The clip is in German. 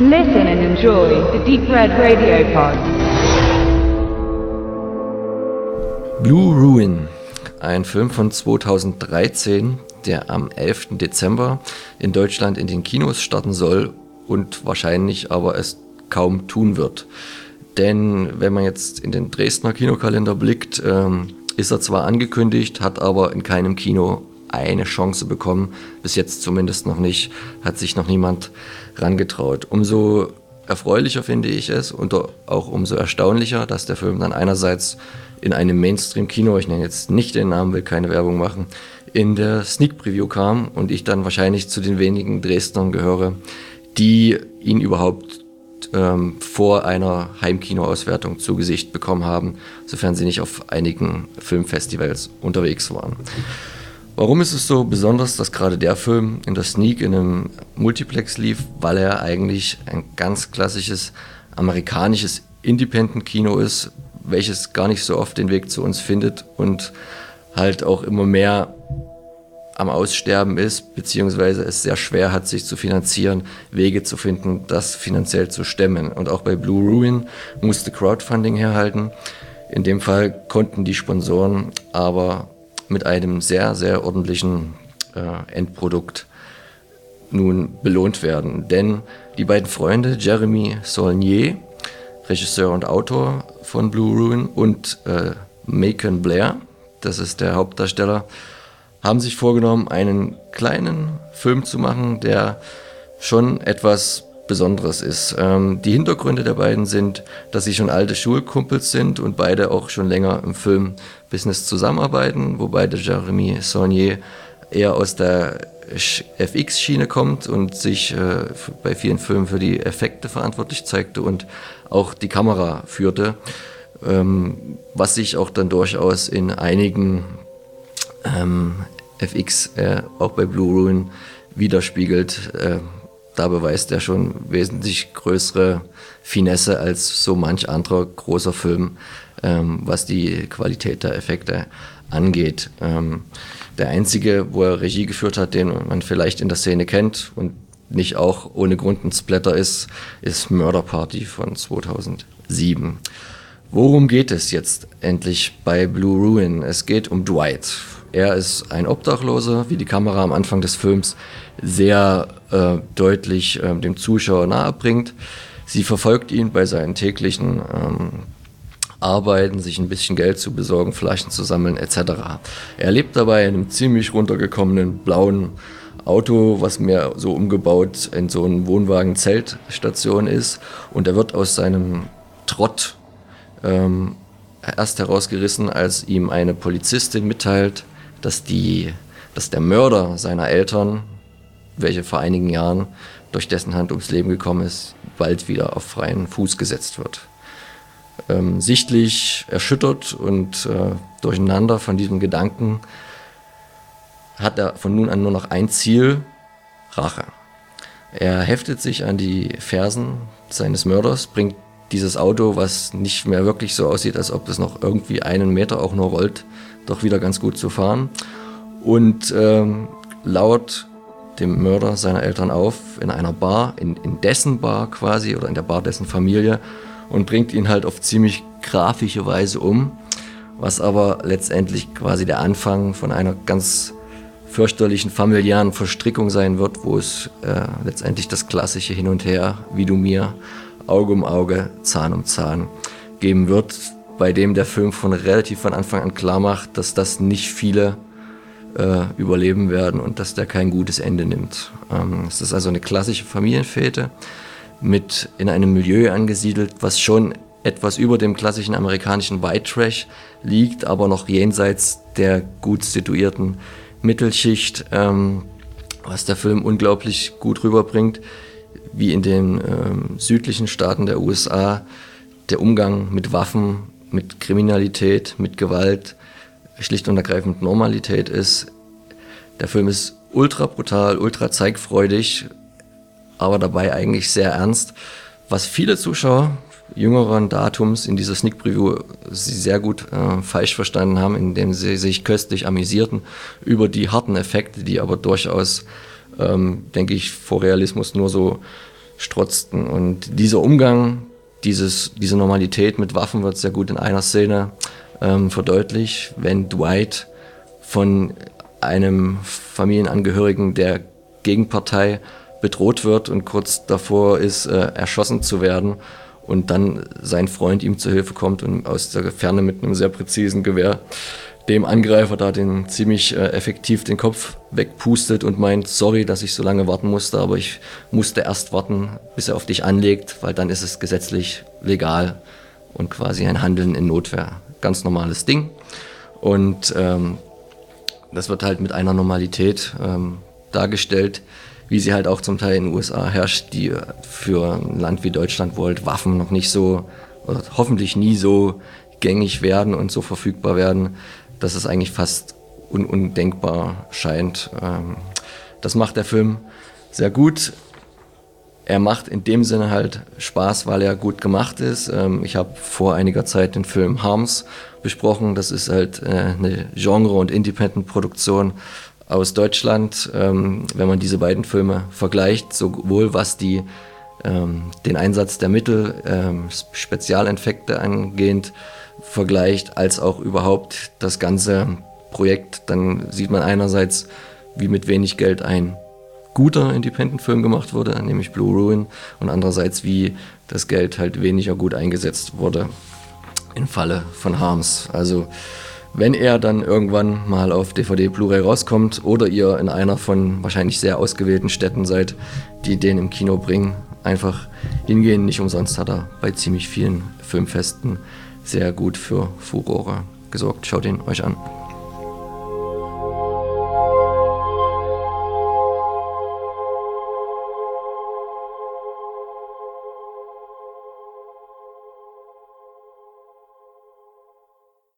Listen and enjoy the Deep Red Radio Pod. Blue Ruin, ein Film von 2013, der am 11. Dezember in Deutschland in den Kinos starten soll und wahrscheinlich aber es kaum tun wird. Denn wenn man jetzt in den Dresdner Kinokalender blickt, ähm, ist er zwar angekündigt, hat aber in keinem Kino eine Chance bekommen. Bis jetzt zumindest noch nicht, hat sich noch niemand rangetraut. Umso erfreulicher finde ich es und auch umso erstaunlicher, dass der Film dann einerseits in einem Mainstream-Kino, ich nenne jetzt nicht den Namen, will keine Werbung machen, in der Sneak Preview kam und ich dann wahrscheinlich zu den wenigen Dresdnern gehöre, die ihn überhaupt ähm, vor einer Heimkinoauswertung zu Gesicht bekommen haben, sofern sie nicht auf einigen Filmfestivals unterwegs waren. Warum ist es so besonders, dass gerade der Film in der Sneak in einem Multiplex lief? Weil er eigentlich ein ganz klassisches amerikanisches Independent-Kino ist, welches gar nicht so oft den Weg zu uns findet und halt auch immer mehr am Aussterben ist, beziehungsweise es sehr schwer hat, sich zu finanzieren, Wege zu finden, das finanziell zu stemmen. Und auch bei Blue Ruin musste Crowdfunding herhalten. In dem Fall konnten die Sponsoren aber mit einem sehr, sehr ordentlichen äh, Endprodukt nun belohnt werden. Denn die beiden Freunde, Jeremy Saulnier, Regisseur und Autor von Blue Ruin, und äh, Macon Blair, das ist der Hauptdarsteller, haben sich vorgenommen, einen kleinen Film zu machen, der schon etwas Besonderes ist. Ähm, die Hintergründe der beiden sind, dass sie schon alte Schulkumpels sind und beide auch schon länger im Filmbusiness zusammenarbeiten, wobei der Jeremy Saunier eher aus der FX-Schiene kommt und sich äh, bei vielen Filmen für die Effekte verantwortlich zeigte und auch die Kamera führte, ähm, was sich auch dann durchaus in einigen ähm, FX äh, auch bei Blue Ruin widerspiegelt. Äh, da beweist er schon wesentlich größere Finesse als so manch anderer großer Film, ähm, was die Qualität der Effekte angeht. Ähm, der einzige, wo er Regie geführt hat, den man vielleicht in der Szene kennt und nicht auch ohne Grund ein Splatter ist, ist Murder Party von 2007. Worum geht es jetzt endlich bei Blue Ruin? Es geht um Dwight. Er ist ein Obdachloser, wie die Kamera am Anfang des Films sehr äh, deutlich äh, dem Zuschauer nahebringt. Sie verfolgt ihn bei seinen täglichen ähm, Arbeiten, sich ein bisschen Geld zu besorgen, Flaschen zu sammeln etc. Er lebt dabei in einem ziemlich runtergekommenen blauen Auto, was mehr so umgebaut in so einen Wohnwagen-Zeltstation ist. Und er wird aus seinem Trott ähm, erst herausgerissen, als ihm eine Polizistin mitteilt, dass, die, dass der Mörder seiner Eltern, welche vor einigen Jahren durch dessen Hand ums Leben gekommen ist, bald wieder auf freien Fuß gesetzt wird. Ähm, sichtlich erschüttert und äh, durcheinander von diesem Gedanken hat er von nun an nur noch ein Ziel, Rache. Er heftet sich an die Fersen seines Mörders, bringt dieses Auto, was nicht mehr wirklich so aussieht, als ob es noch irgendwie einen Meter auch nur rollt, doch wieder ganz gut zu fahren. Und ähm, lauert dem Mörder seiner Eltern auf in einer Bar, in, in dessen Bar quasi oder in der Bar dessen Familie und bringt ihn halt auf ziemlich grafische Weise um, was aber letztendlich quasi der Anfang von einer ganz fürchterlichen familiären Verstrickung sein wird, wo es äh, letztendlich das klassische Hin und Her, wie du mir, Auge um Auge, Zahn um Zahn geben wird, bei dem der Film von relativ von Anfang an klar macht, dass das nicht viele äh, überleben werden und dass der kein gutes Ende nimmt. Ähm, es ist also eine klassische Familienfete mit in einem Milieu angesiedelt, was schon etwas über dem klassischen amerikanischen White Trash liegt, aber noch jenseits der gut situierten Mittelschicht, ähm, was der Film unglaublich gut rüberbringt, wie in den ähm, südlichen Staaten der USA der Umgang mit Waffen mit Kriminalität, mit Gewalt schlicht und ergreifend Normalität ist. Der Film ist ultra brutal, ultra zeigfreudig, aber dabei eigentlich sehr ernst, was viele Zuschauer jüngeren Datums in dieser Sneak Preview sehr gut äh, falsch verstanden haben, indem sie sich köstlich amüsierten über die harten Effekte, die aber durchaus, ähm, denke ich, vor Realismus nur so strotzten. Und dieser Umgang, dieses, diese Normalität mit Waffen wird sehr gut in einer Szene ähm, verdeutlicht, wenn Dwight von einem Familienangehörigen der Gegenpartei bedroht wird und kurz davor ist, äh, erschossen zu werden und dann sein Freund ihm zu Hilfe kommt und aus der Ferne mit einem sehr präzisen Gewehr dem Angreifer da den ziemlich äh, effektiv den Kopf wegpustet und meint, sorry, dass ich so lange warten musste, aber ich musste erst warten, bis er auf dich anlegt, weil dann ist es gesetzlich legal und quasi ein Handeln in Notwehr. Ganz normales Ding. Und ähm, das wird halt mit einer Normalität ähm, dargestellt, wie sie halt auch zum Teil in den USA herrscht, die für ein Land wie Deutschland, wo halt Waffen noch nicht so, oder hoffentlich nie so gängig werden und so verfügbar werden, dass es eigentlich fast un undenkbar scheint. Ähm, das macht der Film sehr gut. Er macht in dem Sinne halt Spaß, weil er gut gemacht ist. Ähm, ich habe vor einiger Zeit den Film Harms besprochen. Das ist halt äh, eine Genre- und Independent-Produktion aus Deutschland. Ähm, wenn man diese beiden Filme vergleicht, sowohl was die, ähm, den Einsatz der Mittel, ähm, Spezialeffekte angehend vergleicht, als auch überhaupt das ganze Projekt, dann sieht man einerseits, wie mit wenig Geld ein guter Independent-Film gemacht wurde, nämlich Blue Ruin, und andererseits, wie das Geld halt weniger gut eingesetzt wurde im Falle von Harms. Also wenn er dann irgendwann mal auf DVD Blu-ray rauskommt oder ihr in einer von wahrscheinlich sehr ausgewählten Städten seid, die den im Kino bringen, einfach hingehen. Nicht umsonst hat er bei ziemlich vielen Filmfesten sehr gut für Furore gesorgt. Schaut ihn euch an.